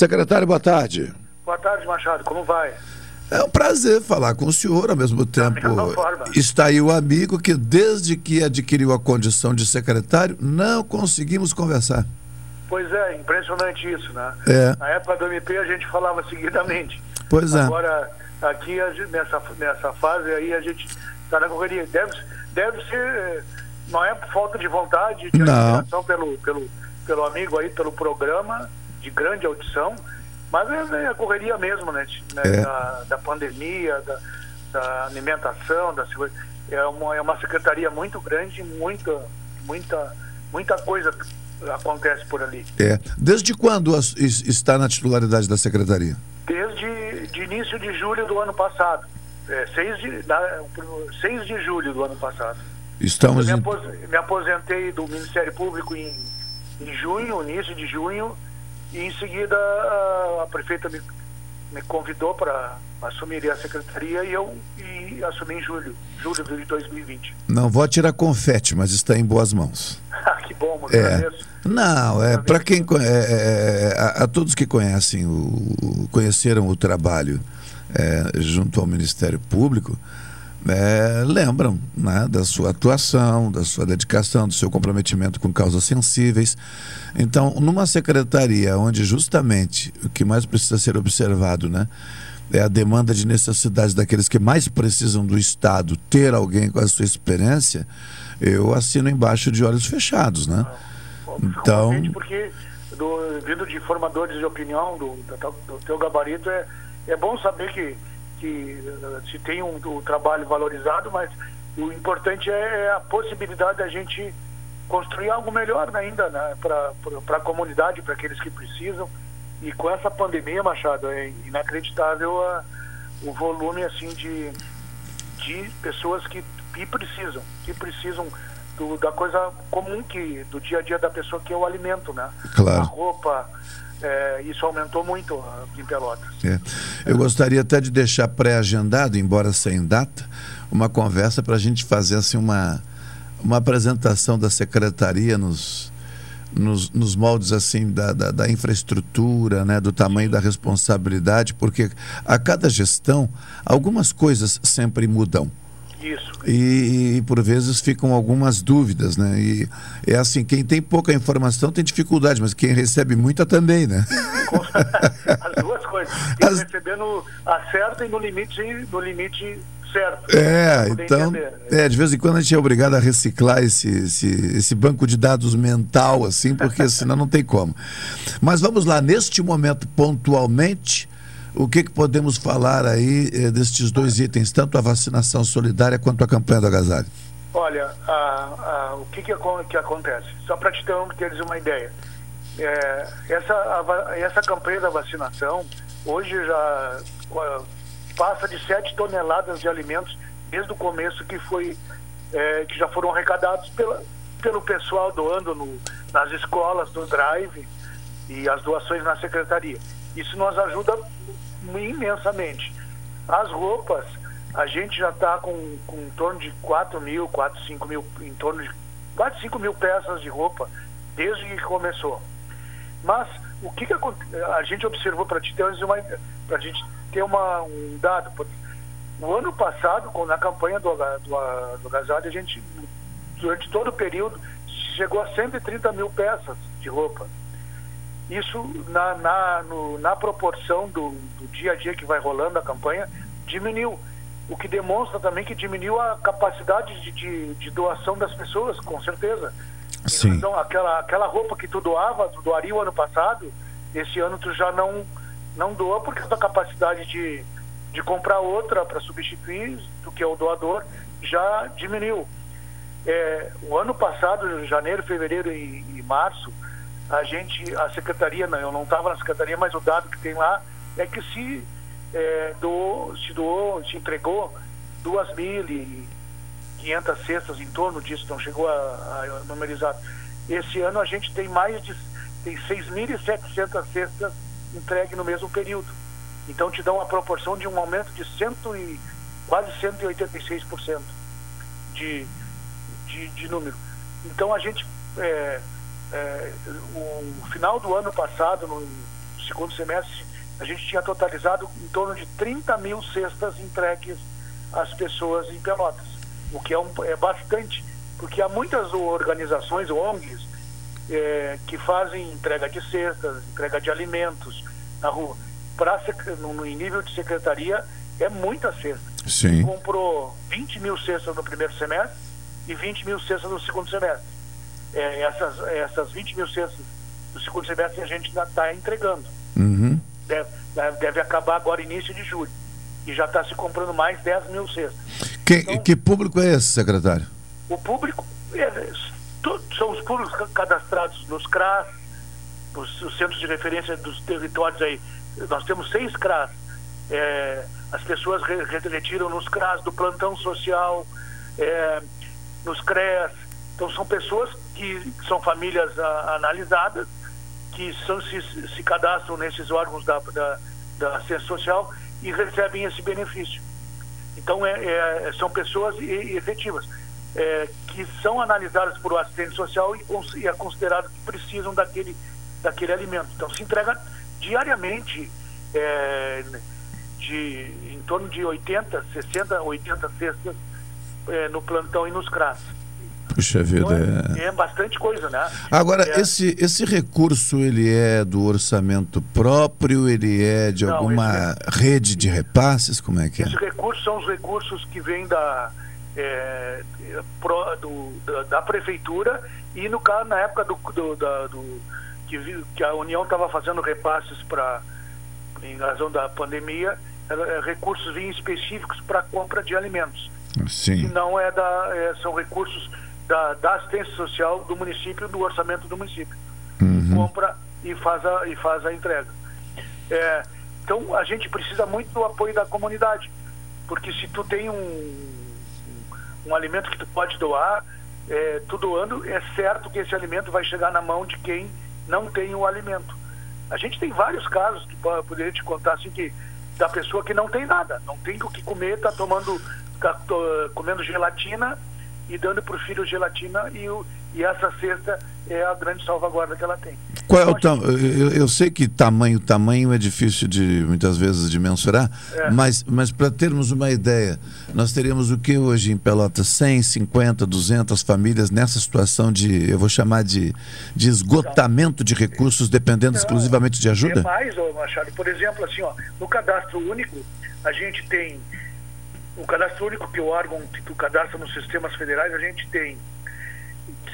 Secretário, boa tarde. Boa tarde, Machado. Como vai? É um prazer falar com o senhor, ao mesmo tempo. Está aí o amigo que, desde que adquiriu a condição de secretário, não conseguimos conversar. Pois é, impressionante isso, né? É. Na época do MP a gente falava seguidamente. Pois é. Agora, aqui, nessa, nessa fase aí, a gente está na correria. Deve, deve ser, não é falta de vontade, de não. pelo, pelo, pelo amigo aí, pelo programa de grande audição, mas é, é a correria mesmo, né? né é. Da, da, pandemia, da, da, alimentação, da é uma, é uma secretaria muito grande, muita, muita, muita coisa acontece por ali. É. Desde quando está na titularidade da secretaria? Desde de início de julho do ano passado. É, 6, de, da, 6 de julho do ano passado. Estamos Eu me, aposentei do Ministério Público em, em junho, início de junho, e em seguida a, a prefeita me, me convidou para assumir a secretaria e eu e assumi em julho, julho de 2020. Não vou tirar confete, mas está em boas mãos. Que bom, muito é. Não, é para quem é, é, a, a, todos que conhecem o conheceram o trabalho é, junto ao Ministério Público, é, lembram né, da sua atuação, da sua dedicação, do seu comprometimento com causas sensíveis. Então, numa secretaria onde justamente o que mais precisa ser observado né, é a demanda de necessidades daqueles que mais precisam do Estado ter alguém com a sua experiência, eu assino embaixo de olhos fechados. Né? Então. Porque, do, vindo de formadores de opinião, do, do, do teu gabarito, é, é bom saber que que eh, se tem um, um trabalho valorizado, mas o importante é, é a possibilidade da gente construir algo melhor ainda né, para a comunidade, para aqueles que precisam. E com essa pandemia, Machado, é inacreditável a, o volume assim de, de pessoas que, que precisam, que precisam do, da coisa comum que do dia a dia da pessoa que é o alimento, né? Claro. A roupa, é, isso aumentou muito em Pelotas. É. Eu gostaria até de deixar pré-agendado, embora sem data, uma conversa para a gente fazer assim, uma, uma apresentação da secretaria nos, nos, nos moldes assim da, da, da, infraestrutura, né, do tamanho da responsabilidade, porque a cada gestão algumas coisas sempre mudam. Isso. E, e, por vezes ficam algumas dúvidas, né? E é assim, quem tem pouca informação tem dificuldade, mas quem recebe muita também, né? As duas coisas. Quem As... recebendo acerta e no limite, no limite certo. É, então, é, de vez em quando a gente é obrigado a reciclar esse, esse, esse banco de dados mental, assim, porque senão não tem como. Mas vamos lá, neste momento, pontualmente, o que, que podemos falar aí eh, destes dois itens, tanto a vacinação solidária quanto a campanha do agasalho? Olha, o que, que, que, acontece? Só para te ter uma ideia. É, essa, a, essa campanha da vacinação hoje já passa de 7 toneladas de alimentos desde o começo que foi é, que já foram arrecadados pela, pelo pessoal doando no, nas escolas, no drive e as doações na secretaria. Isso nos ajuda imensamente. As roupas, a gente já está com, com em torno de 4 mil, 4, 5 mil, em torno de 4, 5 mil peças de roupa desde que começou. Mas o que, que a, a gente observou para te ter uma para a gente ter uma, um dado, o ano passado, na campanha do, do, do agasalho, a gente, durante todo o período, chegou a 130 mil peças de roupa. Isso, na, na, no, na proporção do, do dia a dia que vai rolando a campanha, diminuiu. O que demonstra também que diminuiu a capacidade de, de, de doação das pessoas, com certeza. Sim. Então, aquela, aquela roupa que tu doava, tu doaria o ano passado, esse ano tu já não, não doa porque a tua capacidade de, de comprar outra para substituir, do que é o doador, já diminuiu. É, o ano passado, janeiro, fevereiro e, e março, a gente, a secretaria, não, eu não estava na secretaria, mas o dado que tem lá é que se é, doou, se doou, se entregou duas mil e quinhentas cestas em torno disso, não chegou a, a numerizar. Esse ano a gente tem mais de tem 6.700 cestas entregue no mesmo período. Então te dá uma proporção de um aumento de cento e, quase 186% de, de, de número. Então a gente é, é, o final do ano passado, no segundo semestre, a gente tinha totalizado em torno de 30 mil cestas entregues às pessoas em Pelotas, o que é, um, é bastante, porque há muitas organizações, ONGs, é, que fazem entrega de cestas, entrega de alimentos na rua. Pra, no, no nível de secretaria, é muita cesta. Sim. Comprou 20 mil cestas no primeiro semestre e 20 mil cestas no segundo semestre. É, essas, essas 20 mil cestas do segundo semestre a gente ainda está entregando. Uhum. Deve, deve, acabar agora início de julho. E já está se comprando mais 10 mil cestas. Que, então, que público é esse, secretário? O público é, são os públicos cadastrados nos CRAS, os, os, centros de referência dos territórios aí. Nós temos seis CRAS. É, as pessoas re, retiram nos CRAS do plantão social, é, nos CREAS. Então são pessoas que são famílias a, analisadas, que são, se, se cadastram nesses órgãos da, da, da assistência social e recebem esse benefício. Então é, é, são pessoas efetivas é, que são analisadas por o assistente social e, e é considerado que precisam daquele, daquele alimento. Então se entrega diariamente é, de em torno de 80, 60, 80 cestas é, no plantão e nos CRAS. Puxa vida. Então é, é, bastante coisa, né? Agora, é, esse, esse recurso, ele é do orçamento próprio, ele é de não, alguma esse, rede de repasses? Como é que é? Esses recursos são os recursos que vêm da, é, pro, do, da, da, prefeitura e no caso, na época do, do, da, do que, que a União estava fazendo repasses para em razão da pandemia, é, recursos vinham específicos para compra de alimentos. Sim. Não é da, é, são recursos da, da, assistência social do município, do orçamento do município. Uhum. Compra e faz a, e faz a entrega. É, então a gente precisa muito do apoio da comunidade, porque se tu tem um, um, alimento que tu pode doar, é, tu doando, é certo que esse alimento vai chegar na mão de quem não tem o alimento. A gente tem vários casos que poderia te contar assim que da pessoa que não tem nada, não tem o que comer, está tomando, tá, comendo gelatina e dando para o filho gelatina e, o, e essa cesta é a grande salvaguarda que ela tem. Qual é o tam... eu, eu sei que tamanho, tamanho é difícil de muitas vezes de mensurar, é. mas, mas para termos uma ideia, nós teríamos o que hoje em Pelotas? 100, 50, 200 famílias nessa situação de, eu vou chamar de, de esgotamento de recursos dependendo exclusivamente de ajuda? É mais, Machado. Por exemplo, assim, ó, no cadastro único, a gente tem o cadastro único, que o órgão que cadastra nos sistemas federais, a gente tem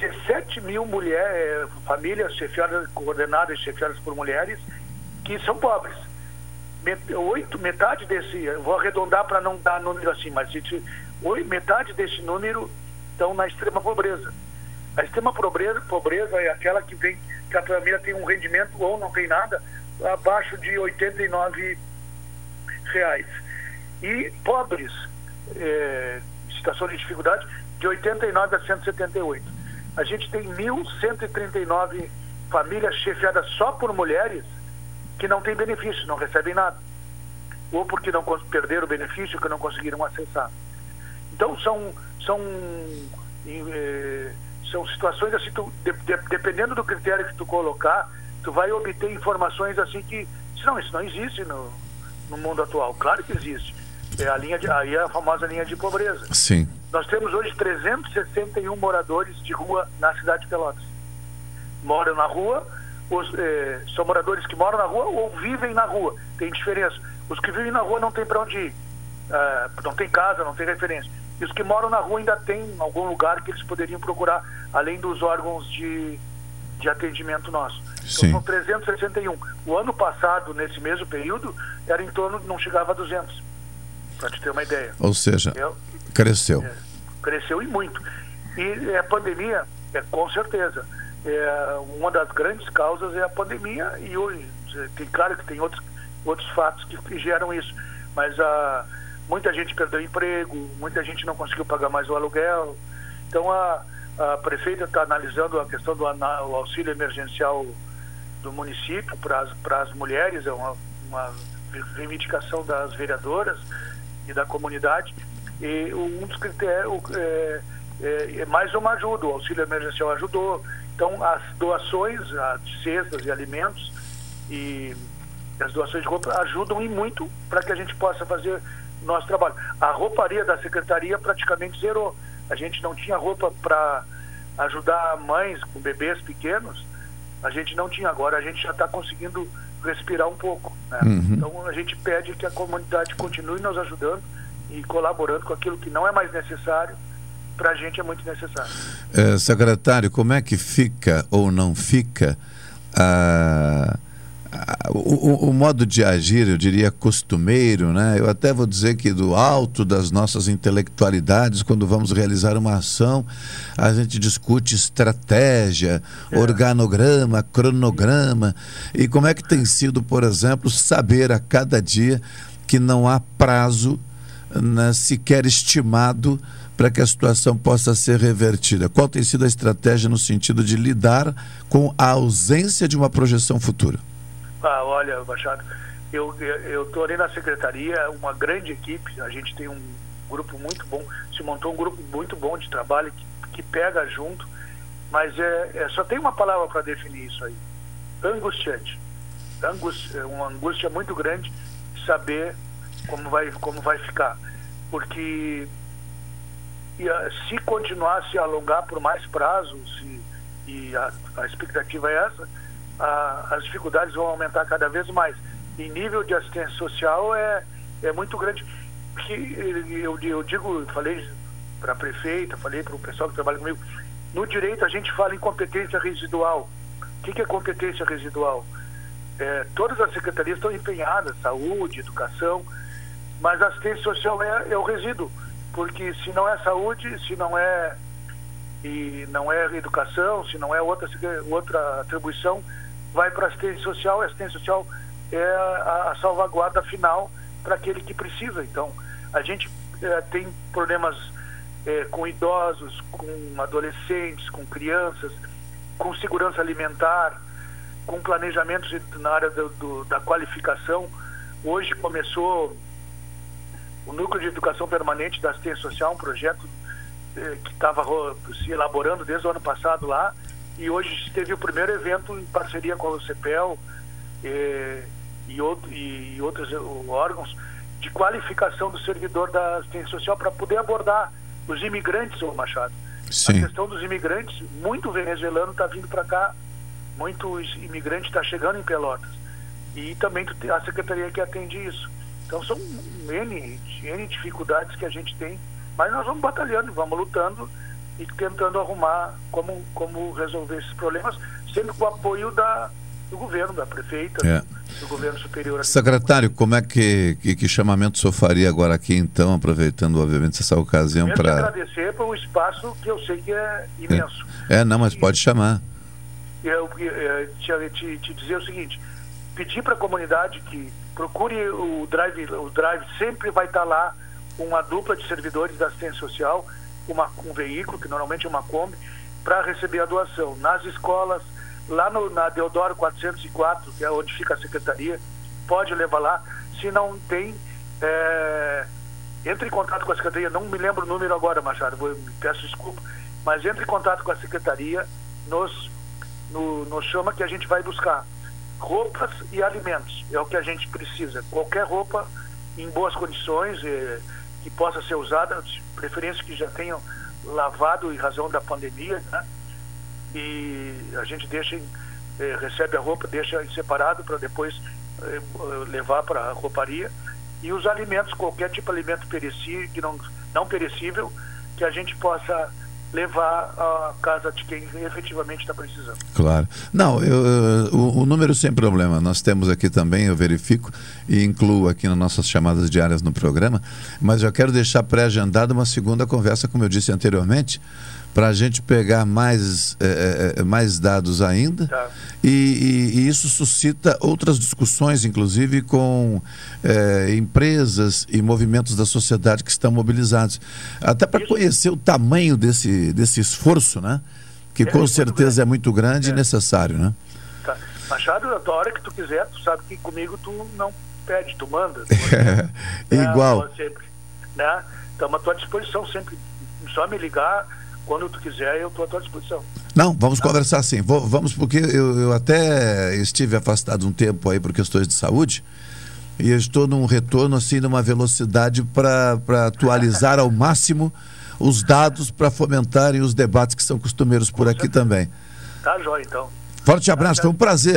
17 mil mulheres, eh, famílias chefiadas, coordenadas e chefiadas por mulheres que são pobres. Oito, metade desse, vou arredondar para não dar número assim, mas metade desse número estão na extrema pobreza. A extrema pobreza, pobreza é aquela que vem, que a família tem um rendimento ou não tem nada, abaixo de 89 reais. E pobres, é, situação de dificuldade, de 89 a 178 a gente tem 1.139 famílias chefiadas só por mulheres que não têm benefício, não recebem nada. Ou porque não perderam o benefício, que não conseguiram acessar. Então, são, são, eh, são situações assim, tu, de, de, dependendo do critério que tu colocar, tu vai obter informações assim que, não, isso não existe no, no mundo atual. Claro que existe. É a linha de, aí é a famosa linha de pobreza. Sim. Nós temos hoje 361 moradores de rua na cidade de Pelotas. Moram na rua, os, eh, são moradores que moram na rua ou vivem na rua. Tem diferença. Os que vivem na rua não tem para onde ir. Eh, não tem casa, não tem referência. E os que moram na rua ainda tem algum lugar que eles poderiam procurar, além dos órgãos de, de atendimento nosso. Então Sim. são 361. O ano passado, nesse mesmo período, era em torno, não chegava a 200 para te ter uma ideia. Ou seja, cresceu. É, cresceu e muito. E a pandemia, é, com certeza, é, uma das grandes causas é a pandemia e hoje, tem claro que tem outros, outros fatos que, que geram isso, mas a, muita gente perdeu emprego, muita gente não conseguiu pagar mais o aluguel. Então a, a prefeita está analisando a questão do auxílio emergencial do município para as mulheres, é uma, uma reivindicação das vereadoras e da comunidade. E um dos critérios é, é, é mais uma ajuda, o auxílio emergencial ajudou. Então, as doações de cestas e alimentos e, As doações de roupa ajudam e muito para que a gente possa fazer nosso trabalho. A rouparia da secretaria praticamente zerou. A gente não tinha roupa para ajudar mães com bebês pequenos. A gente não tinha. Agora a gente já está conseguindo respirar um pouco. Né? Uhum. Então a gente pede que a comunidade continue nos ajudando e colaborando com aquilo que não é mais necessário para a gente é muito necessário. É, secretário, como é que fica ou não fica a, a, o, o, modo de agir, eu diria, costumeiro, né? Eu até vou dizer que do alto das nossas intelectualidades, quando vamos realizar uma ação, a gente discute estratégia, é. organograma, cronograma. E como é que tem sido, por exemplo, saber a cada dia que não há prazo né, sequer estimado para que a situação possa ser revertida? Qual tem sido a estratégia no sentido de lidar com a ausência de uma projeção futura? Ah, olha, Machado, eu estou ali na secretaria, uma grande equipe, a gente tem um grupo muito bom, se montou um grupo muito bom de trabalho que, que pega junto, mas é, é só tem uma palavra para definir isso aí: angustiante. Angústia, é uma angústia muito grande saber como vai, como vai ficar. Porque uh, se continuar a se alongar por mais prazo, se, e a, a expectativa é essa, a, as dificuldades vão aumentar cada vez mais. E nível de assistência social é, é muito grande. Porque eu, eu digo, falei para a prefeita, falei para o pessoal que trabalha comigo, no direito a gente fala em competência residual. O que, que é competência residual? É, todas as secretarias estão empenhadas, saúde, educação, mas assistência social é, é o resíduo porque se não é saúde, se não é e não é educação, se não é outra outra atribuição, vai para assistência social. A assistência social é a, a salvaguarda final para aquele que precisa. Então, a gente é, tem problemas é, com idosos, com adolescentes, com crianças, com segurança alimentar, com planejamentos na área do, do, da qualificação. Hoje começou o Núcleo de Educação Permanente da Assistência Social, um projeto eh, que estava se elaborando desde o ano passado lá, e hoje teve o primeiro evento em parceria com a CEPEL eh, e, outro, e, outros eh, órgãos de qualificação do servidor da assistência social para poder abordar os imigrantes, ô Machado. Sim. A questão dos imigrantes, muito venezuelano está vindo para cá, muitos imigrantes está chegando em Pelotas. E também a secretaria que atende isso. Então são N, N dificuldades que a gente tem, mas nós vamos batalhando, vamos lutando e tentando arrumar como, como resolver esses problemas, sempre com o apoio da, do governo, da prefeita, é. do, governo superior. Aqui. Secretário, como é que, que, que, chamamento o senhor faria agora aqui, então, aproveitando, obviamente, essa ocasião para... agradecer pelo espaço que eu sei que é imenso. É, é não, mas e, pode chamar. Eu, eu, eu te, te, te dizer o seguinte, pedir para a comunidade que procure o Drive, o Drive sempre vai estar lá uma dupla de servidores da assistência social, uma, um veículo, que normalmente é uma Kombi, para receber a doação. Nas escolas, lá no, na Deodoro 404, que é onde fica a secretaria, pode levar lá. Se não tem, é, entre em contato com a secretaria, não me lembro o número agora, Machado, vou, peço desculpa, mas entre em contato com a secretaria, nos, no, nos chama que a gente vai buscar roupas e alimentos. É o que a gente precisa. Qualquer roupa em boas condições, eh, que possa ser usada, de preferência que já tenham lavado em razão da pandemia, né? E a gente deixa, eh, recebe a roupa, deixa separado para depois eh, levar para a rouparia. E os alimentos, qualquer tipo de alimento perecível, que não, não perecível, que a gente possa levar à casa de quem efetivamente está precisando. Claro. Não, eu, o, o, número sem problema. Nós temos aqui também, eu verifico e incluo aqui nas nossas chamadas diárias no programa, mas já quero deixar pré-agendada uma segunda conversa, como eu disse anteriormente, para a gente pegar mais, é, é, mais dados ainda. Tá. E, e, e, isso suscita outras discussões, inclusive com é, empresas e movimentos da sociedade que estão mobilizados. Até para conhecer o tamanho desse, desse esforço, né? Que é com certeza é muito grande e é. necessário, né? Tá. Machado, a hora que tu quiser, tu sabe que comigo tu não pede, tu manda. Tu é, igual. Sempre, né? Estamos à tua disposição sempre. Só me ligar quando tu quiser, eu estou à tua disposição. Não, vamos conversar sim. Vou, vamos, porque eu, eu, até estive afastado um tempo aí por questões de saúde e estou num retorno assim numa velocidade para atualizar ao máximo os dados para fomentarem os debates que são costumeiros por aqui também. Tá, jóia, então. Forte abraço, foi um prazer.